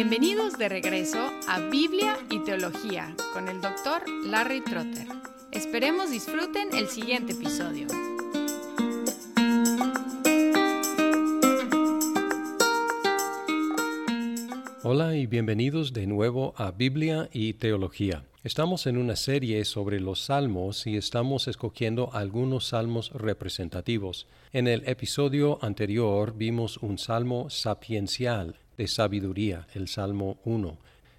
Bienvenidos de regreso a Biblia y Teología con el doctor Larry Trotter. Esperemos disfruten el siguiente episodio. Hola y bienvenidos de nuevo a Biblia y Teología. Estamos en una serie sobre los salmos y estamos escogiendo algunos salmos representativos. En el episodio anterior vimos un salmo sapiencial de sabiduría, el Salmo 1.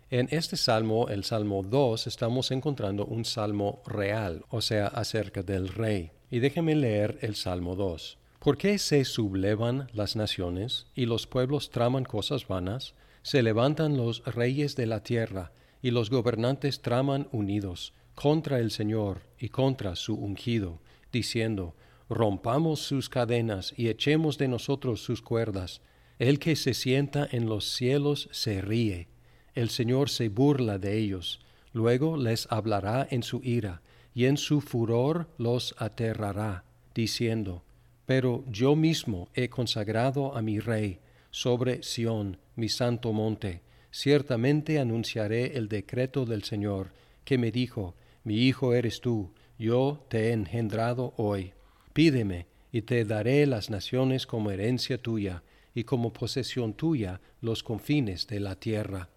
En este salmo, el Salmo 2, estamos encontrando un salmo real, o sea, acerca del rey. Y déjeme leer el Salmo 2. ¿Por qué se sublevan las naciones y los pueblos traman cosas vanas? Se levantan los reyes de la tierra y los gobernantes traman unidos contra el Señor y contra su ungido, diciendo, Rompamos sus cadenas y echemos de nosotros sus cuerdas el que se sienta en los cielos se ríe, el Señor se burla de ellos, luego les hablará en su ira, y en su furor los aterrará, diciendo, Pero yo mismo he consagrado a mi Rey sobre Sión, mi santo monte, ciertamente anunciaré el decreto del Señor, que me dijo, Mi hijo eres tú, yo te he engendrado hoy. Pídeme, y te daré las naciones como herencia tuya, y como posesión tuya los confines de la tierra.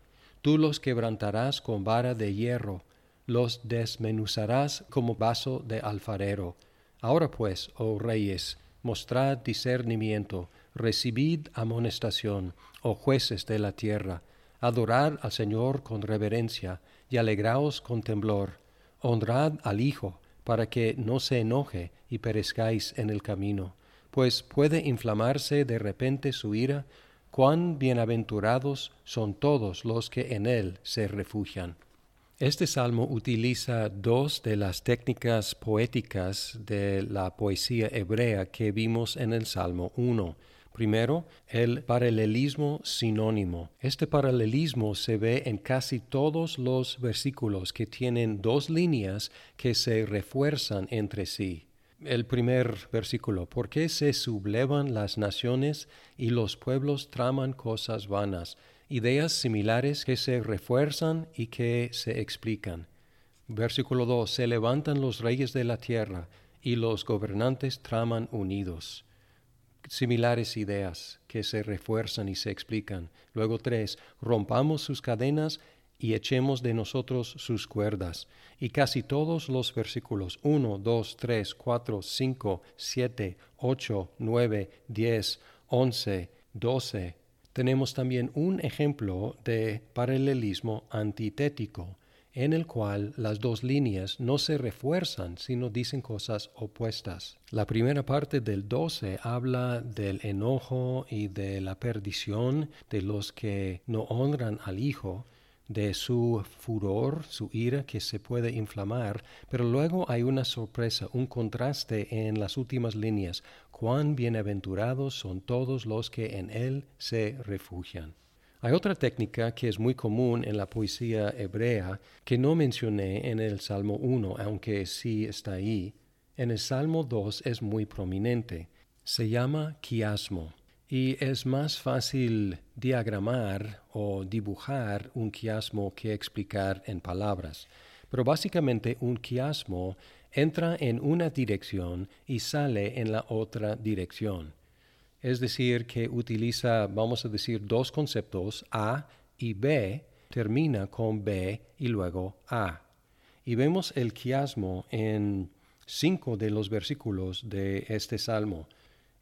Tú los quebrantarás con vara de hierro, los desmenuzarás como vaso de alfarero. Ahora pues, oh reyes, mostrad discernimiento, recibid amonestación, oh jueces de la tierra, adorad al Señor con reverencia y alegraos con temblor, honrad al Hijo, para que no se enoje y perezcáis en el camino pues puede inflamarse de repente su ira, cuán bienaventurados son todos los que en él se refugian. Este salmo utiliza dos de las técnicas poéticas de la poesía hebrea que vimos en el Salmo 1. Primero, el paralelismo sinónimo. Este paralelismo se ve en casi todos los versículos que tienen dos líneas que se refuerzan entre sí el primer versículo, ¿por qué se sublevan las naciones y los pueblos traman cosas vanas? Ideas similares que se refuerzan y que se explican. Versículo 2, se levantan los reyes de la tierra y los gobernantes traman unidos. Similares ideas que se refuerzan y se explican. Luego 3, rompamos sus cadenas y echemos de nosotros sus cuerdas. Y casi todos los versículos 1, 2, 3, 4, 5, 7, 8, 9, 10, 11, 12, tenemos también un ejemplo de paralelismo antitético, en el cual las dos líneas no se refuerzan, sino dicen cosas opuestas. La primera parte del 12 habla del enojo y de la perdición de los que no honran al Hijo, de su furor, su ira que se puede inflamar, pero luego hay una sorpresa, un contraste en las últimas líneas. Cuán bienaventurados son todos los que en Él se refugian. Hay otra técnica que es muy común en la poesía hebrea que no mencioné en el Salmo 1, aunque sí está ahí. En el Salmo 2 es muy prominente. Se llama quiasmo y es más fácil diagramar o dibujar un quiasmo que explicar en palabras. Pero básicamente un quiasmo entra en una dirección y sale en la otra dirección. Es decir, que utiliza, vamos a decir, dos conceptos, A y B, termina con B y luego A. Y vemos el quiasmo en cinco de los versículos de este salmo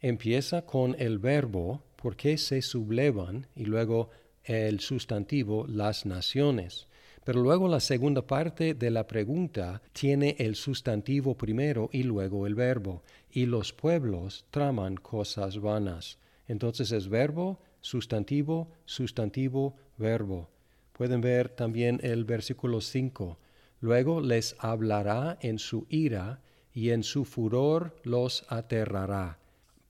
empieza con el verbo porque se sublevan y luego el sustantivo las naciones. Pero luego la segunda parte de la pregunta tiene el sustantivo primero y luego el verbo. Y los pueblos traman cosas vanas. Entonces es verbo, sustantivo, sustantivo, verbo. Pueden ver también el versículo 5. Luego les hablará en su ira y en su furor los aterrará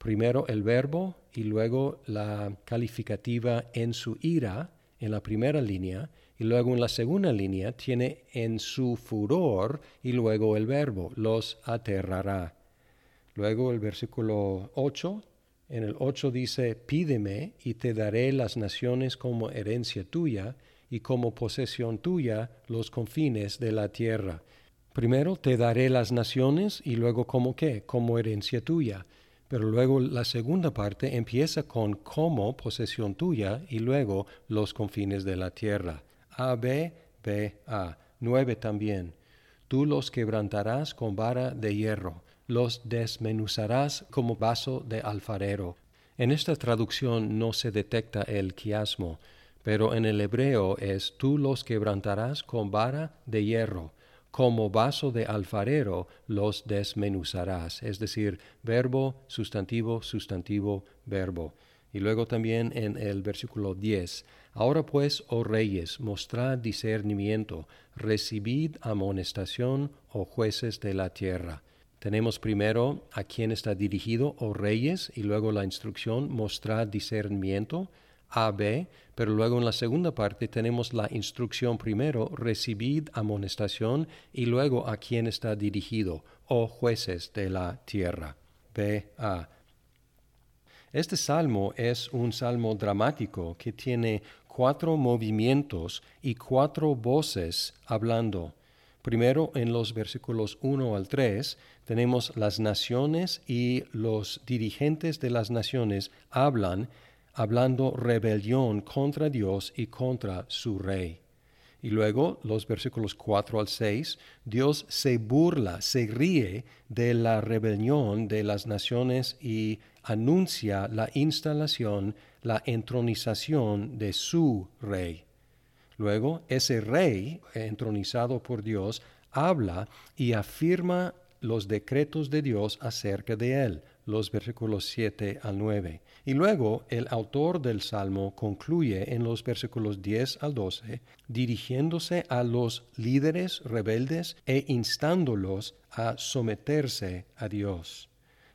primero el verbo y luego la calificativa en su ira en la primera línea y luego en la segunda línea tiene en su furor y luego el verbo los aterrará. Luego el versículo 8 En el 8 dice, pídeme y te daré las naciones como herencia tuya y como posesión tuya los confines de la tierra. Primero te daré las naciones y luego como qué, como herencia tuya. Pero luego la segunda parte empieza con como posesión tuya y luego los confines de la tierra. A, B, B, A. Nueve también. Tú los quebrantarás con vara de hierro, los desmenuzarás como vaso de alfarero. En esta traducción no se detecta el quiasmo, pero en el hebreo es tú los quebrantarás con vara de hierro, como vaso de alfarero los desmenuzarás, es decir, verbo, sustantivo, sustantivo, verbo. Y luego también en el versículo 10, ahora pues, oh reyes, mostrad discernimiento, recibid amonestación, oh jueces de la tierra. Tenemos primero a quién está dirigido, oh reyes, y luego la instrucción, mostrad discernimiento, a, B, pero luego en la segunda parte tenemos la instrucción primero, recibid amonestación, y luego a quién está dirigido, oh jueces de la tierra. B, A. Este salmo es un salmo dramático que tiene cuatro movimientos y cuatro voces hablando. Primero, en los versículos 1 al 3, tenemos las naciones y los dirigentes de las naciones hablan hablando rebelión contra Dios y contra su rey. Y luego, los versículos 4 al 6, Dios se burla, se ríe de la rebelión de las naciones y anuncia la instalación, la entronización de su rey. Luego, ese rey, entronizado por Dios, habla y afirma los decretos de Dios acerca de él, los versículos 7 al 9. Y luego el autor del Salmo concluye en los versículos 10 al 12, dirigiéndose a los líderes rebeldes e instándolos a someterse a Dios.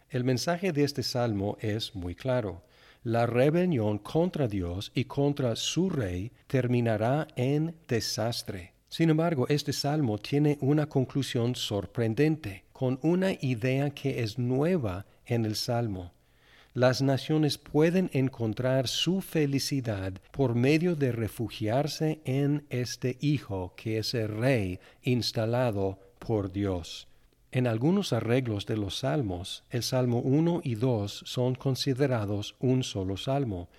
El mensaje de este Salmo es muy claro. La rebelión contra Dios y contra su rey terminará en desastre. Sin embargo, este salmo tiene una conclusión sorprendente, con una idea que es nueva en el salmo. Las naciones pueden encontrar su felicidad por medio de refugiarse en este Hijo que es el Rey instalado por Dios. En algunos arreglos de los salmos, el Salmo 1 y 2 son considerados un solo salmo,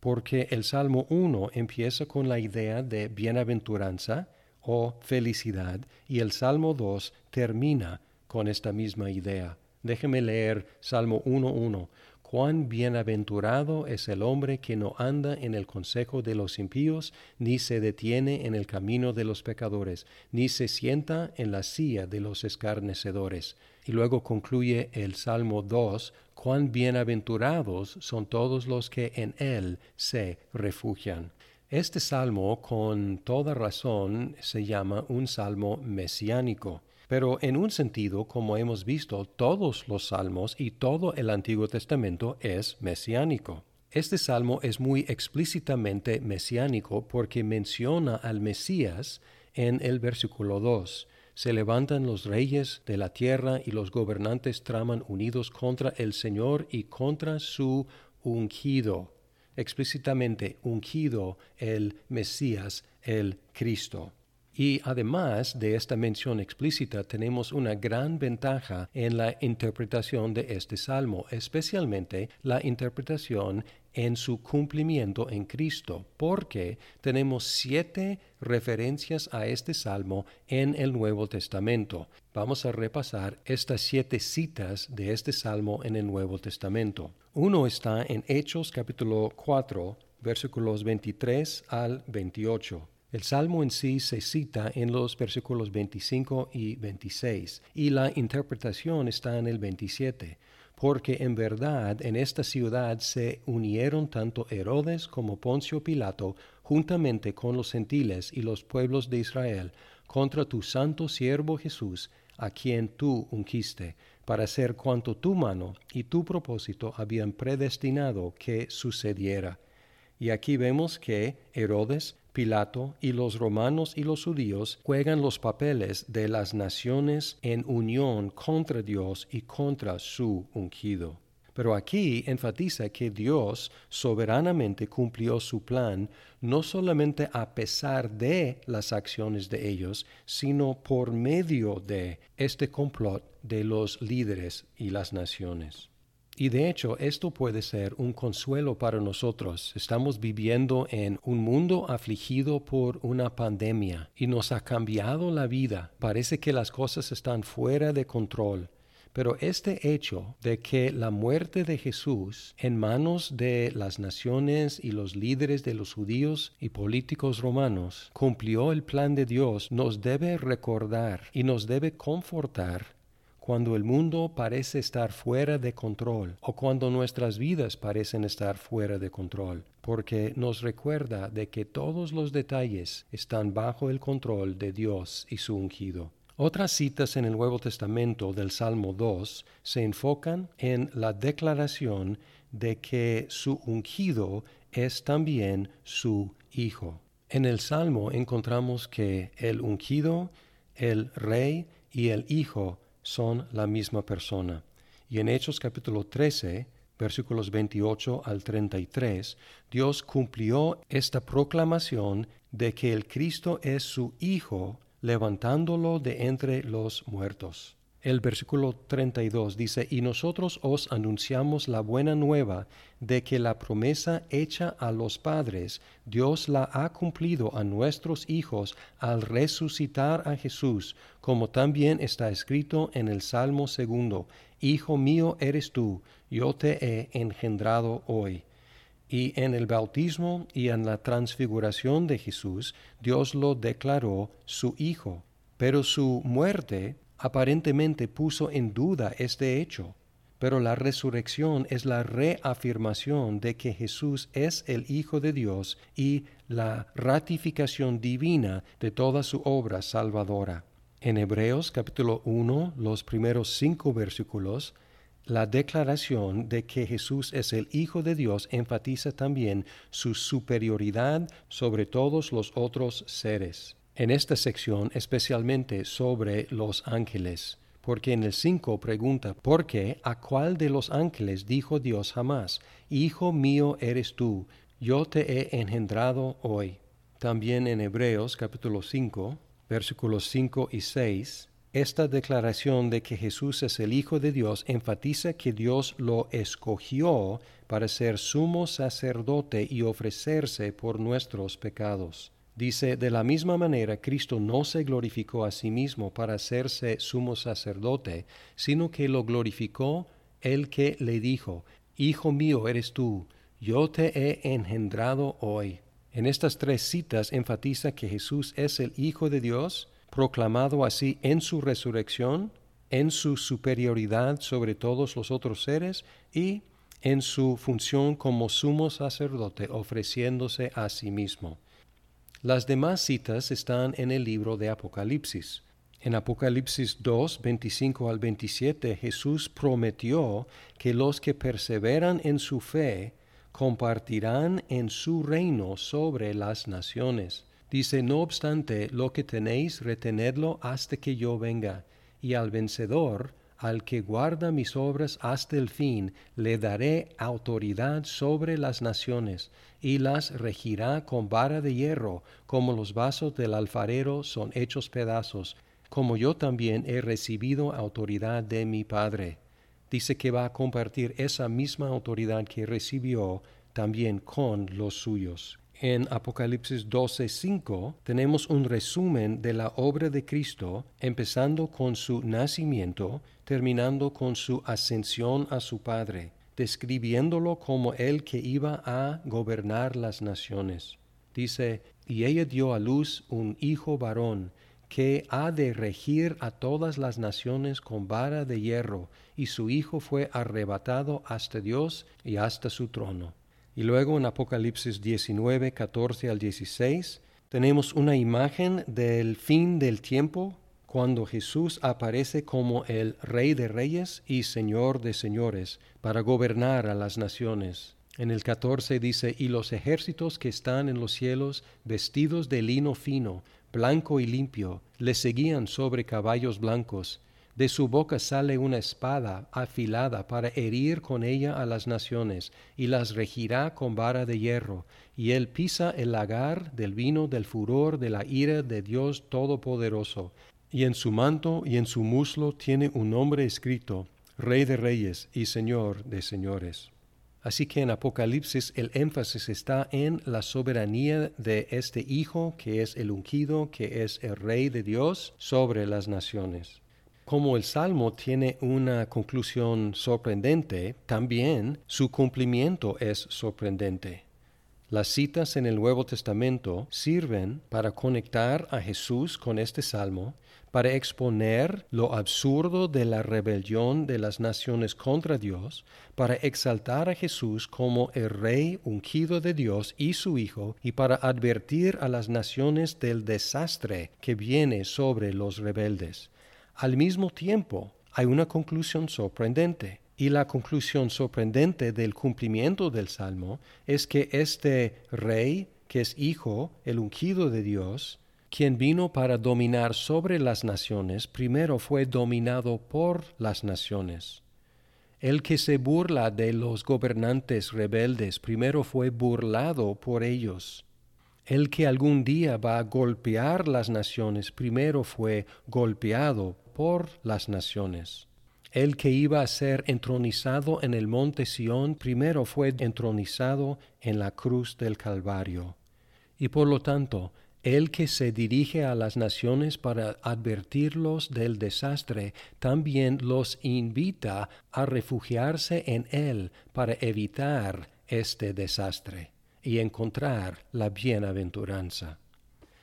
porque el Salmo 1 empieza con la idea de bienaventuranza o felicidad y el Salmo 2 termina con esta misma idea. Déjeme leer Salmo 1.1. Cuán bienaventurado es el hombre que no anda en el consejo de los impíos, ni se detiene en el camino de los pecadores, ni se sienta en la silla de los escarnecedores. Y luego concluye el Salmo 2, cuán bienaventurados son todos los que en él se refugian. Este salmo, con toda razón, se llama un salmo mesiánico. Pero en un sentido, como hemos visto, todos los salmos y todo el Antiguo Testamento es mesiánico. Este salmo es muy explícitamente mesiánico porque menciona al Mesías en el versículo 2. Se levantan los reyes de la tierra y los gobernantes traman unidos contra el Señor y contra su ungido. Explícitamente ungido el Mesías, el Cristo. Y además de esta mención explícita, tenemos una gran ventaja en la interpretación de este salmo, especialmente la interpretación en su cumplimiento en Cristo, porque tenemos siete referencias a este salmo en el Nuevo Testamento. Vamos a repasar estas siete citas de este salmo en el Nuevo Testamento. Uno está en Hechos capítulo 4, versículos 23 al 28. El salmo en sí se cita en los versículos 25 y 26 y la interpretación está en el 27, porque en verdad en esta ciudad se unieron tanto Herodes como Poncio Pilato juntamente con los gentiles y los pueblos de Israel contra tu santo siervo Jesús, a quien tú ungiste, para hacer cuanto tu mano y tu propósito habían predestinado que sucediera. Y aquí vemos que Herodes Pilato y los romanos y los judíos juegan los papeles de las naciones en unión contra Dios y contra su ungido. Pero aquí enfatiza que Dios soberanamente cumplió su plan no solamente a pesar de las acciones de ellos, sino por medio de este complot de los líderes y las naciones. Y de hecho, esto puede ser un consuelo para nosotros. Estamos viviendo en un mundo afligido por una pandemia y nos ha cambiado la vida. Parece que las cosas están fuera de control. Pero este hecho de que la muerte de Jesús en manos de las naciones y los líderes de los judíos y políticos romanos cumplió el plan de Dios nos debe recordar y nos debe confortar cuando el mundo parece estar fuera de control o cuando nuestras vidas parecen estar fuera de control, porque nos recuerda de que todos los detalles están bajo el control de Dios y su ungido. Otras citas en el Nuevo Testamento del Salmo 2 se enfocan en la declaración de que su ungido es también su hijo. En el Salmo encontramos que el ungido, el rey y el hijo son la misma persona. Y en Hechos capítulo 13, versículos 28 al 33, Dios cumplió esta proclamación de que el Cristo es su Hijo, levantándolo de entre los muertos. El versículo 32 dice, y nosotros os anunciamos la buena nueva de que la promesa hecha a los padres, Dios la ha cumplido a nuestros hijos al resucitar a Jesús, como también está escrito en el Salmo segundo, Hijo mío eres tú, yo te he engendrado hoy. Y en el bautismo y en la transfiguración de Jesús, Dios lo declaró su Hijo. Pero su muerte aparentemente puso en duda este hecho, pero la resurrección es la reafirmación de que Jesús es el Hijo de Dios y la ratificación divina de toda su obra salvadora. En Hebreos capítulo 1, los primeros cinco versículos, la declaración de que Jesús es el Hijo de Dios enfatiza también su superioridad sobre todos los otros seres en esta sección especialmente sobre los ángeles, porque en el 5 pregunta, ¿por qué a cuál de los ángeles dijo Dios jamás, Hijo mío eres tú, yo te he engendrado hoy? También en Hebreos capítulo 5, versículos 5 y 6, esta declaración de que Jesús es el Hijo de Dios enfatiza que Dios lo escogió para ser sumo sacerdote y ofrecerse por nuestros pecados. Dice, de la misma manera, Cristo no se glorificó a sí mismo para hacerse sumo sacerdote, sino que lo glorificó el que le dijo, Hijo mío eres tú, yo te he engendrado hoy. En estas tres citas enfatiza que Jesús es el Hijo de Dios, proclamado así en su resurrección, en su superioridad sobre todos los otros seres y en su función como sumo sacerdote ofreciéndose a sí mismo. Las demás citas están en el libro de Apocalipsis. En Apocalipsis 2, 25 al 27, Jesús prometió que los que perseveran en su fe compartirán en su reino sobre las naciones. Dice, no obstante, lo que tenéis, retenedlo hasta que yo venga, y al vencedor al que guarda mis obras hasta el fin, le daré autoridad sobre las naciones, y las regirá con vara de hierro, como los vasos del alfarero son hechos pedazos, como yo también he recibido autoridad de mi Padre. Dice que va a compartir esa misma autoridad que recibió también con los suyos en Apocalipsis 12:5 tenemos un resumen de la obra de Cristo, empezando con su nacimiento, terminando con su ascensión a su Padre, describiéndolo como el que iba a gobernar las naciones. Dice, y ella dio a luz un hijo varón, que ha de regir a todas las naciones con vara de hierro, y su hijo fue arrebatado hasta Dios y hasta su trono. Y luego en Apocalipsis 19, 14 al 16, tenemos una imagen del fin del tiempo cuando Jesús aparece como el Rey de Reyes y Señor de Señores para gobernar a las naciones. En el 14 dice, y los ejércitos que están en los cielos, vestidos de lino fino, blanco y limpio, le seguían sobre caballos blancos De su boca sale una espada afilada para herir con ella a las naciones, y las regirá con vara de hierro, y él pisa el lagar del vino del furor de la ira de Dios Todopoderoso. Y en su manto y en su muslo tiene un nombre escrito, Rey de Reyes y Señor de Señores. Así que en Apocalipsis el énfasis está en la soberanía de este Hijo, que es el ungido, que es el Rey de Dios sobre las naciones. Como el Salmo tiene una conclusión sorprendente, también su cumplimiento es sorprendente. Las citas en el Nuevo Testamento sirven para conectar a Jesús con este salmo, para exponer lo absurdo de la rebelión de las naciones contra Dios, para exaltar a Jesús como el Rey ungido de Dios y su Hijo, y para advertir a las naciones del desastre que viene sobre los rebeldes. Al mismo tiempo, hay una conclusión sorprendente. Y la conclusión sorprendente del cumplimiento del Salmo es que este rey, que es hijo, el ungido de Dios, quien vino para dominar sobre las naciones, primero fue dominado por las naciones. El que se burla de los gobernantes rebeldes, primero fue burlado por ellos. El que algún día va a golpear las naciones, primero fue golpeado por las naciones. El que iba a ser entronizado en el monte Sión primero fue entronizado en la cruz del Calvario. Y por lo tanto, el que se dirige a las naciones para advertirlos del desastre, también los invita a refugiarse en Él para evitar este desastre y encontrar la bienaventuranza.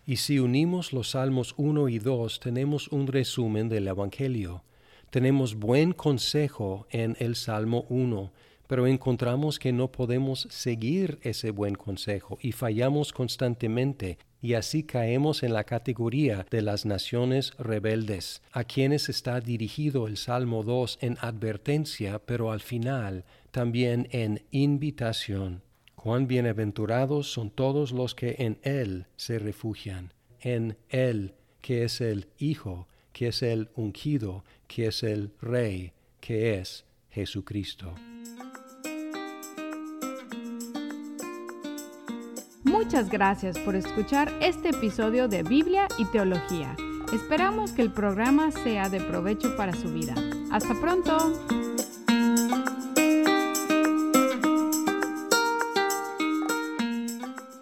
Y si unimos los Salmos 1 y 2, tenemos un resumen del Evangelio. Tenemos buen consejo en el Salmo 1, pero encontramos que no podemos seguir ese buen consejo y fallamos constantemente y así caemos en la categoría de las naciones rebeldes, a quienes está dirigido el Salmo 2 en advertencia, pero al final también en invitación. Cuán bienaventurados son todos los que en Él se refugian, en Él que es el Hijo, que es el ungido, que es el Rey, que es Jesucristo. Muchas gracias por escuchar este episodio de Biblia y Teología. Esperamos que el programa sea de provecho para su vida. Hasta pronto.